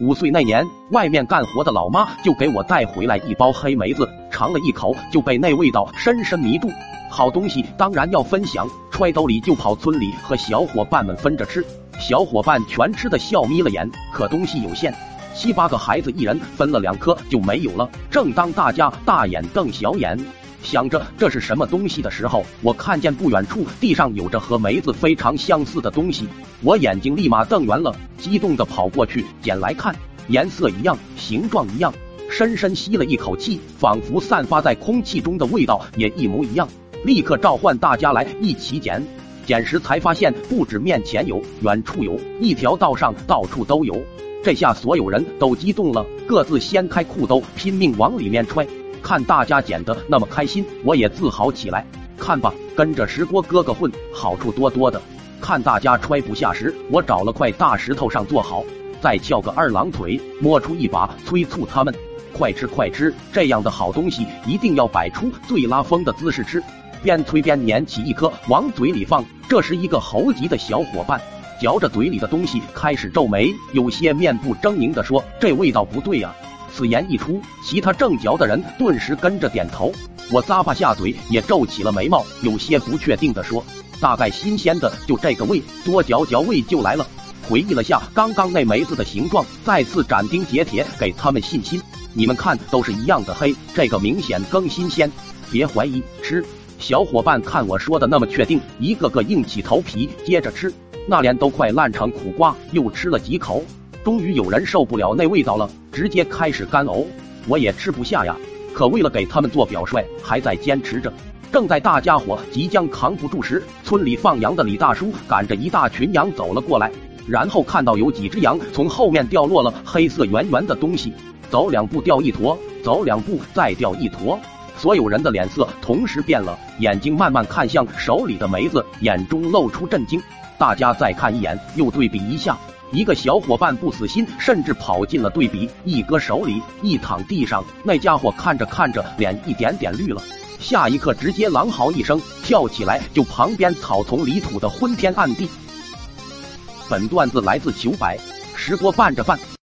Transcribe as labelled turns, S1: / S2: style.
S1: 五岁那年，外面干活的老妈就给我带回来一包黑梅子，尝了一口就被那味道深深迷住。好东西当然要分享，揣兜里就跑村里和小伙伴们分着吃。小伙伴全吃的笑眯了眼，可东西有限，七八个孩子一人分了两颗就没有了。正当大家大眼瞪小眼，想着这是什么东西的时候，我看见不远处地上有着和梅子非常相似的东西，我眼睛立马瞪圆了，激动的跑过去捡来看，颜色一样，形状一样，深深吸了一口气，仿佛散发在空气中的味道也一模一样，立刻召唤大家来一起捡。捡时才发现，不止面前有，远处有，一条道上到处都有。这下所有人都激动了，各自掀开裤兜，拼命往里面揣。看大家捡得那么开心，我也自豪起来。看吧，跟着石锅哥哥混，好处多多的。看大家揣不下时，我找了块大石头上坐好，再翘个二郎腿，摸出一把，催促他们快吃快吃。这样的好东西一定要摆出最拉风的姿势吃。边催边捻起一颗往嘴里放。这时，一个猴急的小伙伴嚼着嘴里的东西，开始皱眉，有些面部狰狞地说：“这味道不对呀！”此言一出，其他正嚼的人顿时跟着点头。我咂巴下嘴，也皱起了眉毛，有些不确定地说：“大概新鲜的就这个味，多嚼嚼味就来了。”回忆了下刚刚那梅子的形状，再次斩钉截铁给他们信心：“你们看，都是一样的黑，这个明显更新鲜，别怀疑，吃。”小伙伴看我说的那么确定，一个个硬起头皮，接着吃，那脸都快烂成苦瓜。又吃了几口，终于有人受不了那味道了，直接开始干呕。我也吃不下呀，可为了给他们做表率，还在坚持着。正在大家伙即将扛不住时，村里放羊的李大叔赶着一大群羊走了过来，然后看到有几只羊从后面掉落了黑色圆圆的东西，走两步掉一坨，走两步再掉一坨。所有人的脸色同时变了，眼睛慢慢看向手里的梅子，眼中露出震惊。大家再看一眼，又对比一下，一个小伙伴不死心，甚至跑进了对比，一哥手里，一躺地上，那家伙看着看着，脸一点点绿了，下一刻直接狼嚎一声，跳起来就旁边草丛里吐的昏天暗地。本段子来自九百，石锅拌着饭。